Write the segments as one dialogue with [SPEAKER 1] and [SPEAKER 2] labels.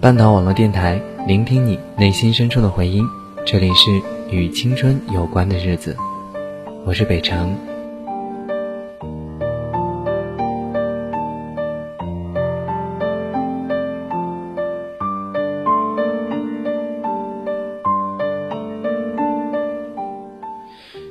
[SPEAKER 1] 半岛网络电台，聆听你内心深处的回音。这里是与青春有关的日子，我是北城。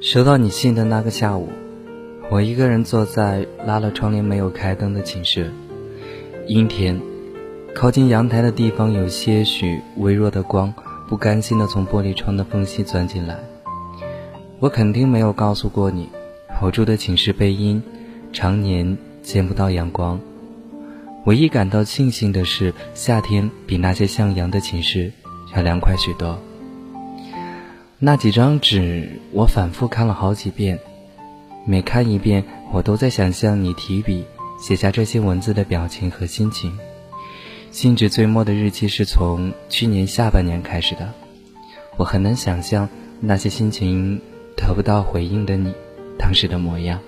[SPEAKER 1] 收到你信的那个下午，我一个人坐在拉了窗帘、没有开灯的寝室，阴天，靠近阳台的地方有些许微弱的光，不甘心地从玻璃窗的缝隙钻进来。我肯定没有告诉过你，我住的寝室背阴，常年见不到阳光。唯一感到庆幸的是，夏天比那些向阳的寝室要凉快许多。那几张纸，我反复看了好几遍，每看一遍，我都在想象你提笔写下这些文字的表情和心情。信纸最末的日期是从去年下半年开始的，我很难想象那些心情得不到回应的你当时的模样。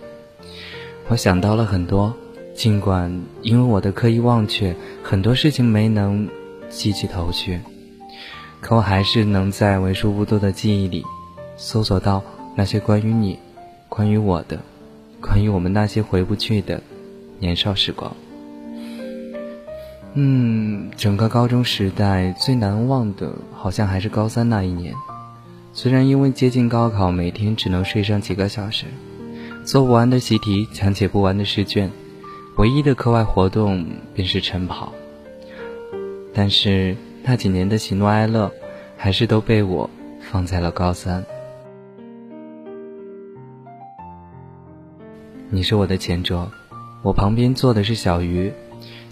[SPEAKER 1] 我想到了很多，尽管因为我的刻意忘却，很多事情没能记起头绪。可我还是能在为数不多的记忆里，搜索到那些关于你、关于我的、关于我们那些回不去的年少时光。嗯，整个高中时代最难忘的，好像还是高三那一年。虽然因为接近高考，每天只能睡上几个小时，做不完的习题，讲解不完的试卷，唯一的课外活动便是晨跑。但是。那几年的喜怒哀乐，还是都被我放在了高三。你是我的前桌，我旁边坐的是小鱼，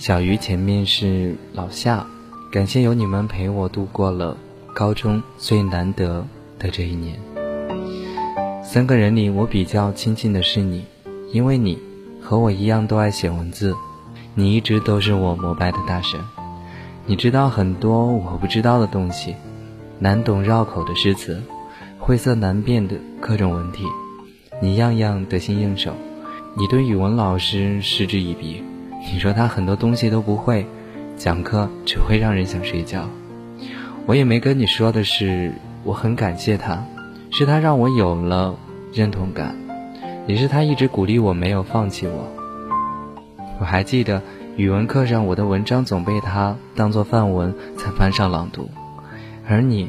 [SPEAKER 1] 小鱼前面是老夏。感谢有你们陪我度过了高中最难得的这一年。三个人里，我比较亲近的是你，因为你和我一样都爱写文字，你一直都是我膜拜的大神。你知道很多我不知道的东西，难懂绕口的诗词，晦涩难辨的各种文体，你样样得心应手。你对语文老师嗤之以鼻，你说他很多东西都不会，讲课只会让人想睡觉。我也没跟你说的是，我很感谢他，是他让我有了认同感，也是他一直鼓励我，没有放弃我。我还记得。语文课上，我的文章总被他当做范文在班上朗读，而你，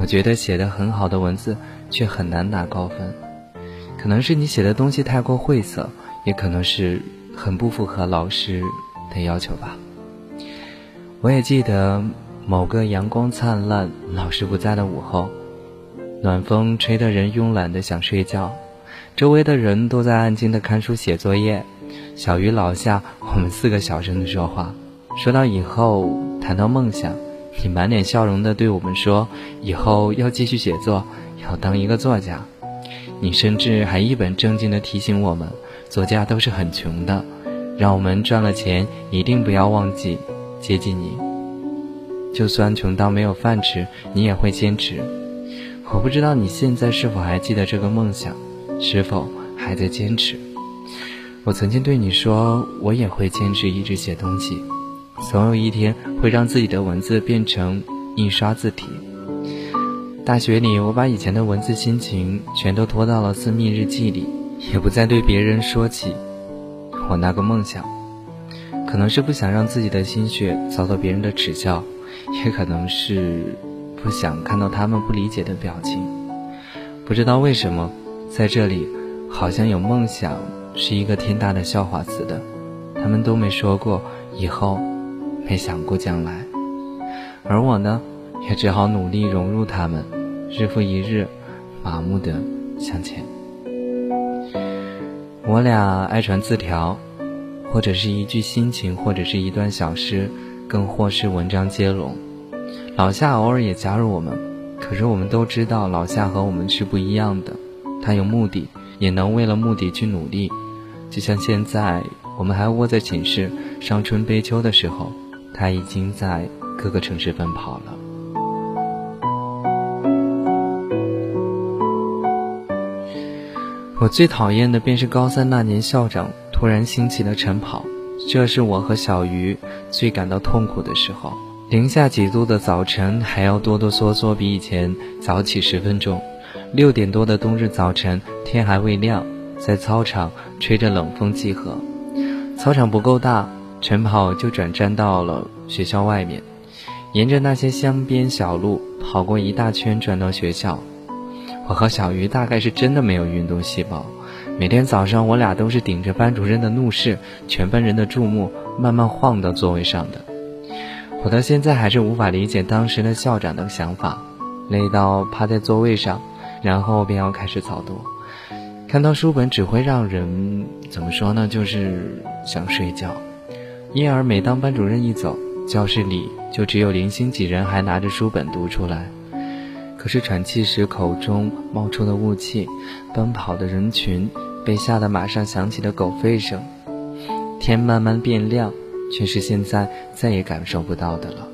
[SPEAKER 1] 我觉得写的很好的文字却很难拿高分，可能是你写的东西太过晦涩，也可能是很不符合老师的要求吧。我也记得某个阳光灿烂、老师不在的午后，暖风吹得人慵懒的想睡觉，周围的人都在安静的看书写作业。小鱼老夏，我们四个小声的说话，说到以后，谈到梦想，你满脸笑容的对我们说，以后要继续写作，要当一个作家。你甚至还一本正经的提醒我们，作家都是很穷的，让我们赚了钱一定不要忘记接近你。就算穷到没有饭吃，你也会坚持。我不知道你现在是否还记得这个梦想，是否还在坚持。我曾经对你说，我也会坚持一直写东西，总有一天会让自己的文字变成印刷字体。大学里，我把以前的文字心情全都拖到了私密日记里，也不再对别人说起我那个梦想。可能是不想让自己的心血遭到别人的耻笑，也可能是不想看到他们不理解的表情。不知道为什么，在这里好像有梦想。是一个天大的笑话似的，他们都没说过以后，没想过将来，而我呢，也只好努力融入他们，日复一日，麻木的向前。我俩爱传字条，或者是一句心情，或者是一段小诗，更或是文章接龙。老夏偶尔也加入我们，可是我们都知道老夏和我们是不一样的，他有目的。也能为了目的去努力，就像现在我们还窝在寝室伤春悲秋的时候，他已经在各个城市奔跑了。我最讨厌的便是高三那年校长突然兴起的晨跑，这是我和小鱼最感到痛苦的时候。零下几度的早晨，还要哆哆嗦嗦比以前早起十分钟。六点多的冬日早晨，天还未亮，在操场吹着冷风集合。操场不够大，晨跑就转战到了学校外面，沿着那些乡边小路跑过一大圈，转到学校。我和小鱼大概是真的没有运动细胞，每天早上我俩都是顶着班主任的怒视、全班人的注目，慢慢晃到座位上的。我到现在还是无法理解当时的校长的想法，累到趴在座位上，然后便要开始早读。看到书本只会让人怎么说呢？就是想睡觉。因而每当班主任一走，教室里就只有零星几人还拿着书本读出来。可是喘气时口中冒出的雾气，奔跑的人群，被吓得马上响起的狗吠声，天慢慢变亮，却是现在再也感受不到的了。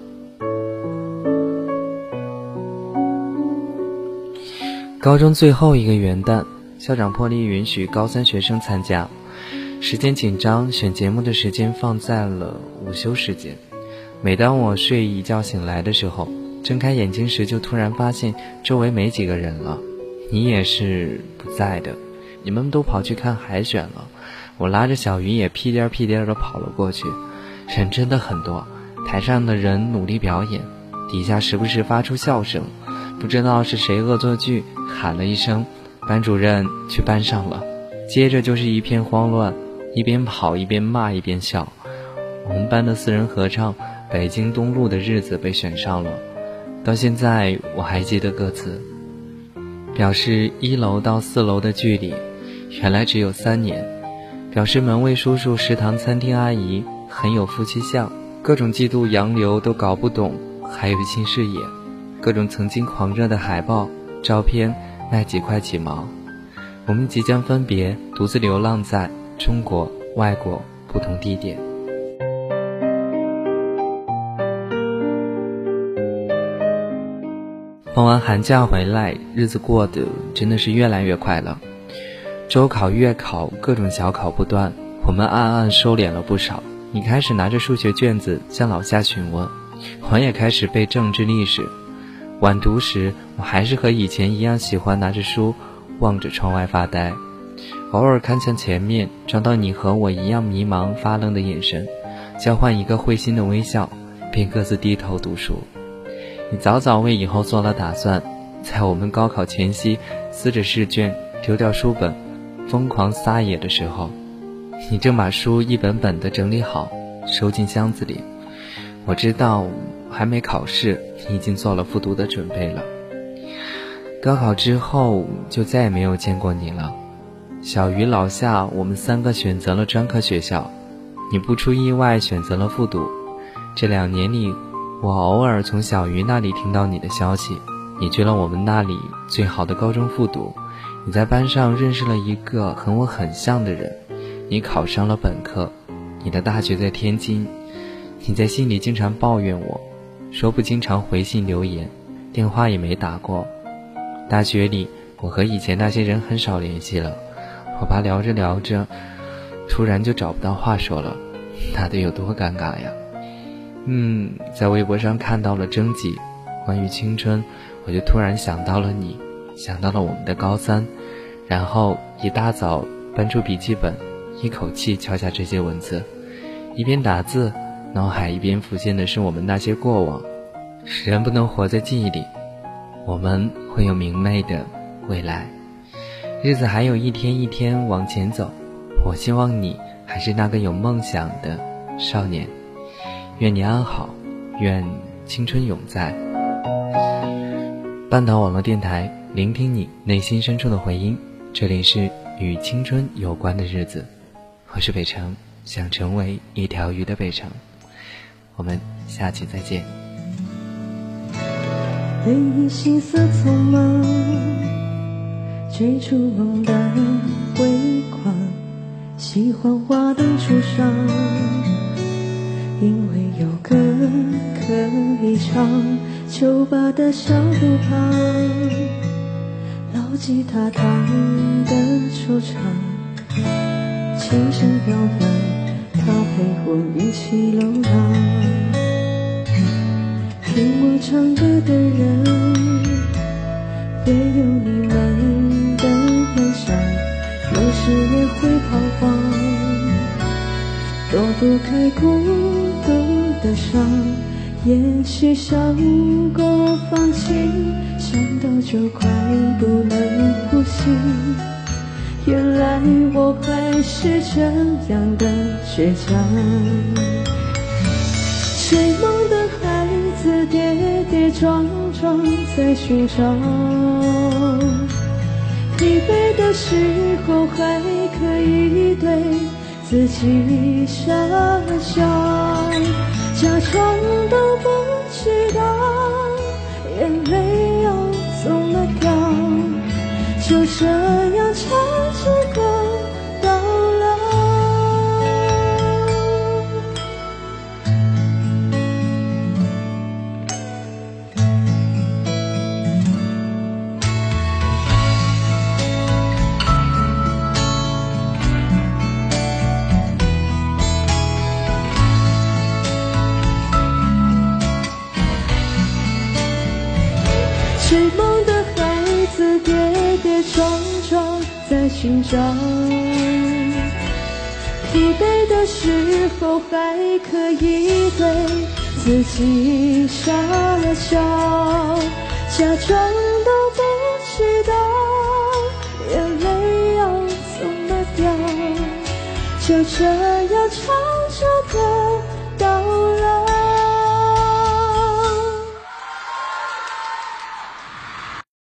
[SPEAKER 1] 高中最后一个元旦，校长破例允许高三学生参加，时间紧张，选节目的时间放在了午休时间。每当我睡一觉醒来的时候。睁开眼睛时，就突然发现周围没几个人了，你也是不在的，你们都跑去看海选了。我拉着小鱼也屁颠屁颠的跑了过去，人真的很多，台上的人努力表演，底下时不时发出笑声，不知道是谁恶作剧喊了一声，班主任去班上了，接着就是一片慌乱，一边跑一边骂一边笑。我们班的四人合唱《北京东路的日子》被选上了。到现在我还记得歌词，表示一楼到四楼的距离，原来只有三年；表示门卫叔叔、食堂餐厅阿姨很有夫妻相，各种嫉妒洋流都搞不懂，还有新视野，各种曾经狂热的海报、照片卖几块几毛，我们即将分别，独自流浪在中国、外国不同地点。放完寒假回来，日子过得真的是越来越快了。周考、月考，各种小考不断，我们暗暗收敛了不少。你开始拿着数学卷子向老夏询问，我也开始背政治历史。晚读时，我还是和以前一样喜欢拿着书望着窗外发呆，偶尔看向前面，找到你和我一样迷茫发愣的眼神，交换一个会心的微笑，便各自低头读书。你早早为以后做了打算，在我们高考前夕撕着试卷丢掉书本，疯狂撒野的时候，你正把书一本本的整理好，收进箱子里。我知道还没考试，你已经做了复读的准备了。高考之后就再也没有见过你了。小鱼、老夏，我们三个选择了专科学校，你不出意外选择了复读。这两年里。我偶尔从小鱼那里听到你的消息，你去了我们那里最好的高中复读，你在班上认识了一个和我很像的人，你考上了本科，你的大学在天津，你在信里经常抱怨我，说不经常回信留言，电话也没打过。大学里，我和以前那些人很少联系了，我怕聊着聊着，突然就找不到话说了，那得有多尴尬呀！嗯，在微博上看到了征集，关于青春，我就突然想到了你，想到了我们的高三，然后一大早搬出笔记本，一口气敲下这些文字，一边打字，脑海一边浮现的是我们那些过往。人不能活在记忆里，我们会有明媚的未来。日子还有一天一天往前走，我希望你还是那个有梦想的少年。愿你安好，愿青春永在。半岛网络电台，聆听你内心深处的回音。这里是与青春有关的日子，我是北城，想成为一条鱼的北城。我们下期再见。
[SPEAKER 2] 对你心色匆忙，追逐梦的微光，喜欢花灯初上。因为以唱，酒吧的小路旁，老吉他弹的惆怅，琴声飘扬，他陪我一起流浪。听我唱歌的人，别有你们的梦想，有时也会彷徨，躲不开孤独的伤。也许想过放弃，想到就快不能呼吸。原来我还是这样的倔强。追梦的孩子跌跌撞撞在寻找，疲惫的时候还可以对自己傻笑，假装就这样唱在寻找，疲惫的时候还可以对自己傻笑，假装都不知道眼泪要怎么掉，就这样唱着歌。